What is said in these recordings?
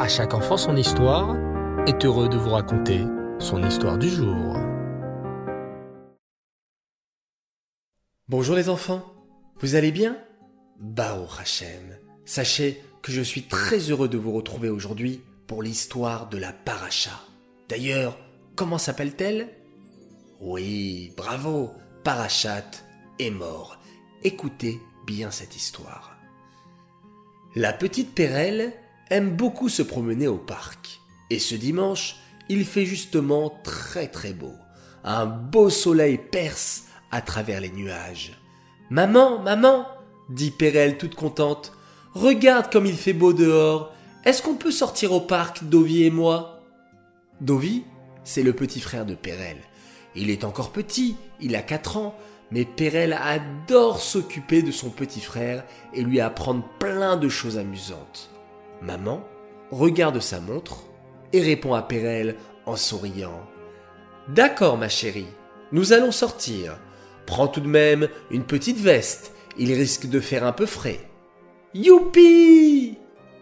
À chaque enfant son histoire est heureux de vous raconter son histoire du jour. Bonjour les enfants, vous allez bien? Bao Hachem, sachez que je suis très heureux de vous retrouver aujourd'hui pour l'histoire de la paracha. D'ailleurs, comment s'appelle-t-elle? Oui, bravo, Parachat est mort. Écoutez bien cette histoire. La petite Pérelle aime beaucoup se promener au parc. Et ce dimanche, il fait justement très très beau. Un beau soleil perce à travers les nuages. Maman, maman, dit Pérelle toute contente, regarde comme il fait beau dehors. Est-ce qu'on peut sortir au parc, Dovi et moi? Dovi, c'est le petit frère de Pérelle. Il est encore petit, il a 4 ans, mais Pérelle adore s'occuper de son petit frère et lui apprendre plein de choses amusantes. Maman regarde sa montre et répond à Pérelle en souriant. D'accord, ma chérie, nous allons sortir. Prends tout de même une petite veste, il risque de faire un peu frais. Youpi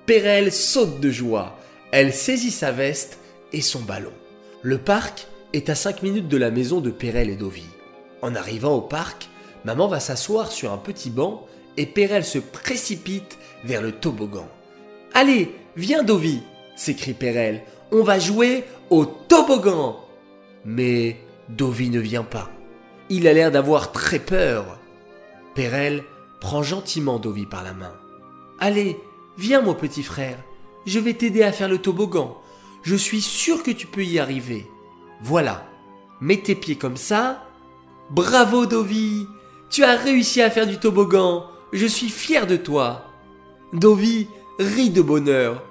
Pérelle saute de joie. Elle saisit sa veste et son ballon. Le parc est à 5 minutes de la maison de Pérelle et Dovi. En arrivant au parc, maman va s'asseoir sur un petit banc et Pérelle se précipite vers le toboggan. Allez, viens Dovi s'écrie Pérelle. On va jouer au toboggan Mais Dovi ne vient pas. Il a l'air d'avoir très peur. Pérelle prend gentiment Dovi par la main. Allez, viens mon petit frère, je vais t'aider à faire le toboggan. Je suis sûr que tu peux y arriver. Voilà, mets tes pieds comme ça. Bravo Dovi, tu as réussi à faire du toboggan. Je suis fier de toi. Dovi rit de bonheur.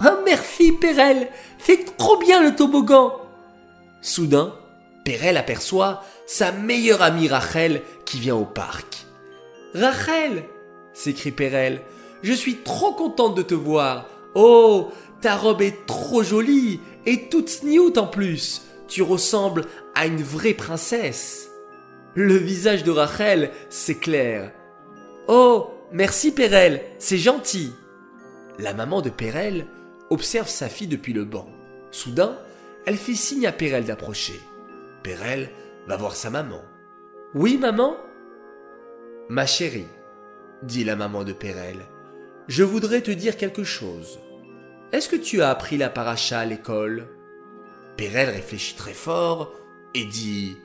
Ah merci Pérelle, c'est trop bien le toboggan. Soudain, Pérelle aperçoit sa meilleure amie Rachel qui vient au parc. Rachel s'écrie Pérelle, je suis trop contente de te voir. Oh, ta robe est trop jolie et toute snioute en plus. Tu ressembles à une vraie princesse. Le visage de Rachel s'éclaire. Oh, merci Pérelle, c'est gentil. La maman de Pérelle observe sa fille depuis le banc. Soudain, elle fait signe à Pérelle d'approcher. Pérelle va voir sa maman. Oui, maman Ma chérie, dit la maman de Pérelle, je voudrais te dire quelque chose. Est-ce que tu as appris la paracha à l'école? Pérelle réfléchit très fort et dit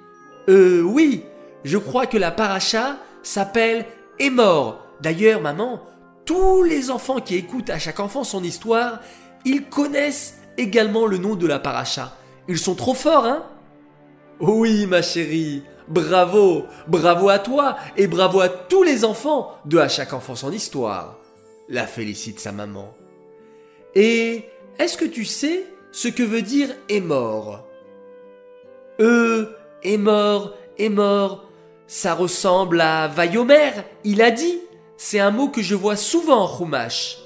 Euh, oui, je crois que la paracha s'appelle Est mort. D'ailleurs, maman, tous les enfants qui écoutent à chaque enfant son histoire, ils connaissent également le nom de la paracha. Ils sont trop forts, hein? Oui, ma chérie, bravo, bravo à toi et bravo à tous les enfants de À chaque enfant son histoire. La félicite sa maman. Et est-ce que tu sais ce que veut dire est mort Euh, est mort, est mort. Ça ressemble à Vayomer, il a dit. C'est un mot que je vois souvent en Chumash.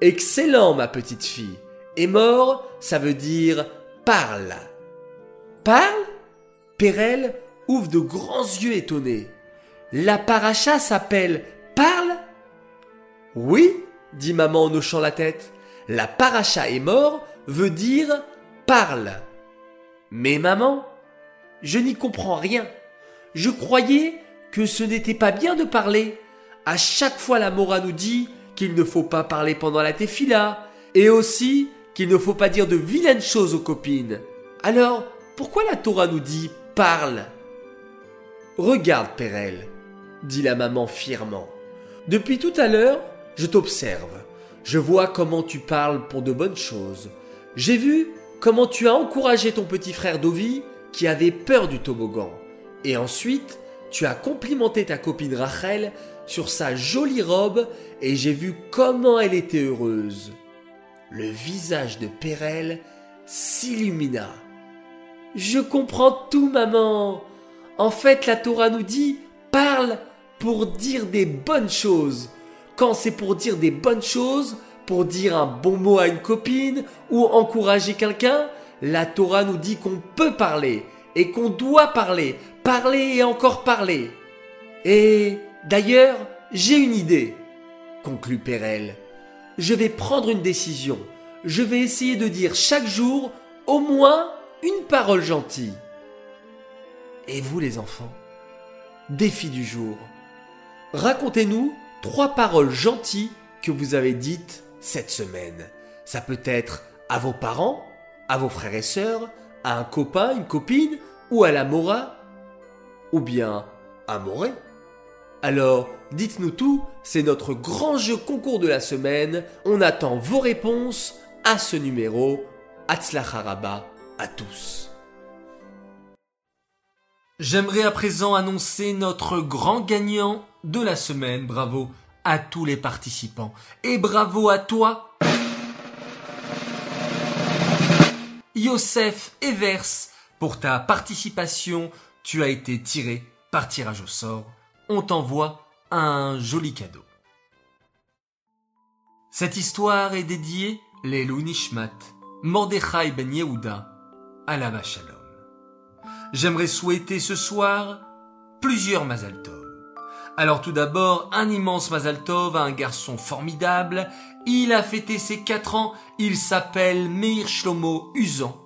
Excellent, ma petite fille. Est mort, ça veut dire parle. Parle? Pérelle ouvre de grands yeux étonnés. La paracha s'appelle Parle? Oui, dit maman en hochant la tête. La paracha est mort veut dire parle. Mais maman, je n'y comprends rien. Je croyais que ce n'était pas bien de parler. À chaque fois la Mora nous dit qu'il ne faut pas parler pendant la tefila et aussi qu'il ne faut pas dire de vilaines choses aux copines. Alors, pourquoi la Torah nous dit parle Regarde, Pérelle, dit la maman fièrement. Depuis tout à l'heure, je t'observe. Je vois comment tu parles pour de bonnes choses. J'ai vu comment tu as encouragé ton petit frère Dovi qui avait peur du toboggan. Et ensuite, tu as complimenté ta copine Rachel sur sa jolie robe et j'ai vu comment elle était heureuse. Le visage de Pérelle s'illumina. Je comprends tout, maman. En fait, la Torah nous dit parle pour dire des bonnes choses. Quand c'est pour dire des bonnes choses, pour dire un bon mot à une copine ou encourager quelqu'un, la Torah nous dit qu'on peut parler et qu'on doit parler, parler et encore parler. Et d'ailleurs, j'ai une idée, conclut Pérelle. Je vais prendre une décision. je vais essayer de dire chaque jour au moins une parole gentille. Et vous les enfants Défi du jour. Racontez-nous trois paroles gentilles que vous avez dites cette semaine. Ça peut être à vos parents, à vos frères et sœurs, à un copain, une copine, ou à la Mora, ou bien à Moré. Alors, dites-nous tout, c'est notre grand jeu concours de la semaine. On attend vos réponses à ce numéro. Haraba à tous. J'aimerais à présent annoncer notre grand gagnant de la semaine. Bravo à tous les participants. Et bravo à toi, Yosef Evers, pour ta participation. Tu as été tiré par tirage au sort. On t'envoie un joli cadeau. Cette histoire est dédiée les Nishmat, Mordechai ben Yehuda, la Shalom. J'aimerais souhaiter ce soir plusieurs Mazal Alors tout d'abord, un immense Mazal à un garçon formidable. Il a fêté ses quatre ans. Il s'appelle Meir Shlomo Usan.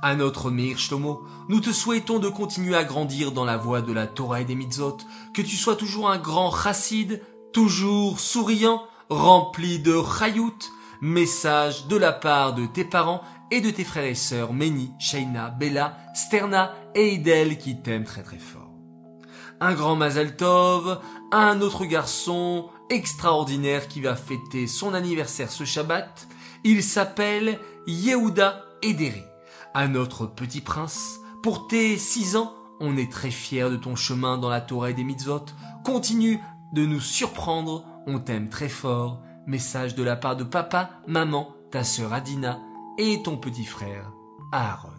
À notre Meir Shlomo, nous te souhaitons de continuer à grandir dans la voie de la Torah et des mitzvot, que tu sois toujours un grand chassid, toujours souriant, rempli de chayut, message de la part de tes parents et de tes frères et sœurs Meni, Shaina, Bella, Sterna et Idel qui t'aiment très très fort. Un grand Mazal Tov, un autre garçon extraordinaire qui va fêter son anniversaire ce Shabbat. Il s'appelle Yehuda Ederi. Un autre petit prince, pour tes six ans, on est très fiers de ton chemin dans la Torah des mitzvot. Continue de nous surprendre, on t'aime très fort message de la part de papa, maman, ta sœur Adina et ton petit frère Aaron.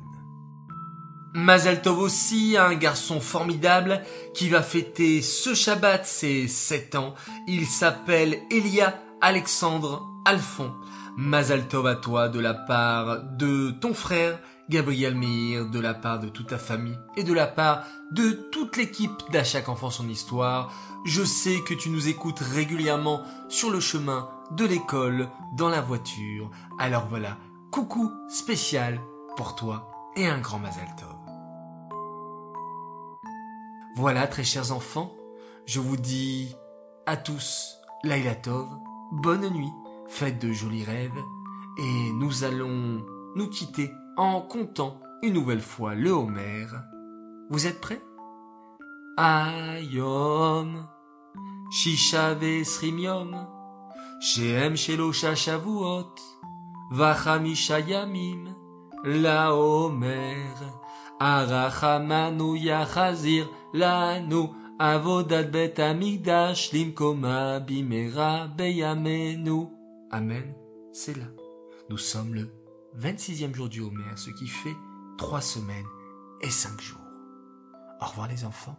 Mazel Tov aussi, un garçon formidable qui va fêter ce Shabbat ses 7 ans. Il s'appelle Elia Alexandre Alphon. Mazel Tov à toi de la part de ton frère Gabriel Meir, de la part de toute ta famille et de la part de toute l'équipe d'À chaque enfant son histoire. Je sais que tu nous écoutes régulièrement sur le chemin de l'école, dans la voiture. Alors voilà, coucou spécial pour toi et un grand Mazal Tov. Voilà, très chers enfants, je vous dis à tous Laila Tov, bonne nuit, faites de jolis rêves, et nous allons nous quitter en comptant une nouvelle fois le Homer. Vous êtes prêts? Ayom, Shishave Srimium, Shehem Shelosha Shavuot, Vachamishayamim, La Homer, Arachamanu Yachazir, Lanu, Avodat Bet Amigdash, Limkoma Bimera Beyamenu. Amen, c'est là. Nous sommes le 26e jour du Homer, ce qui fait trois semaines et cinq jours. Au revoir les enfants,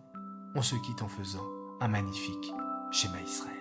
on se quitte en faisant un magnifique schéma Israël.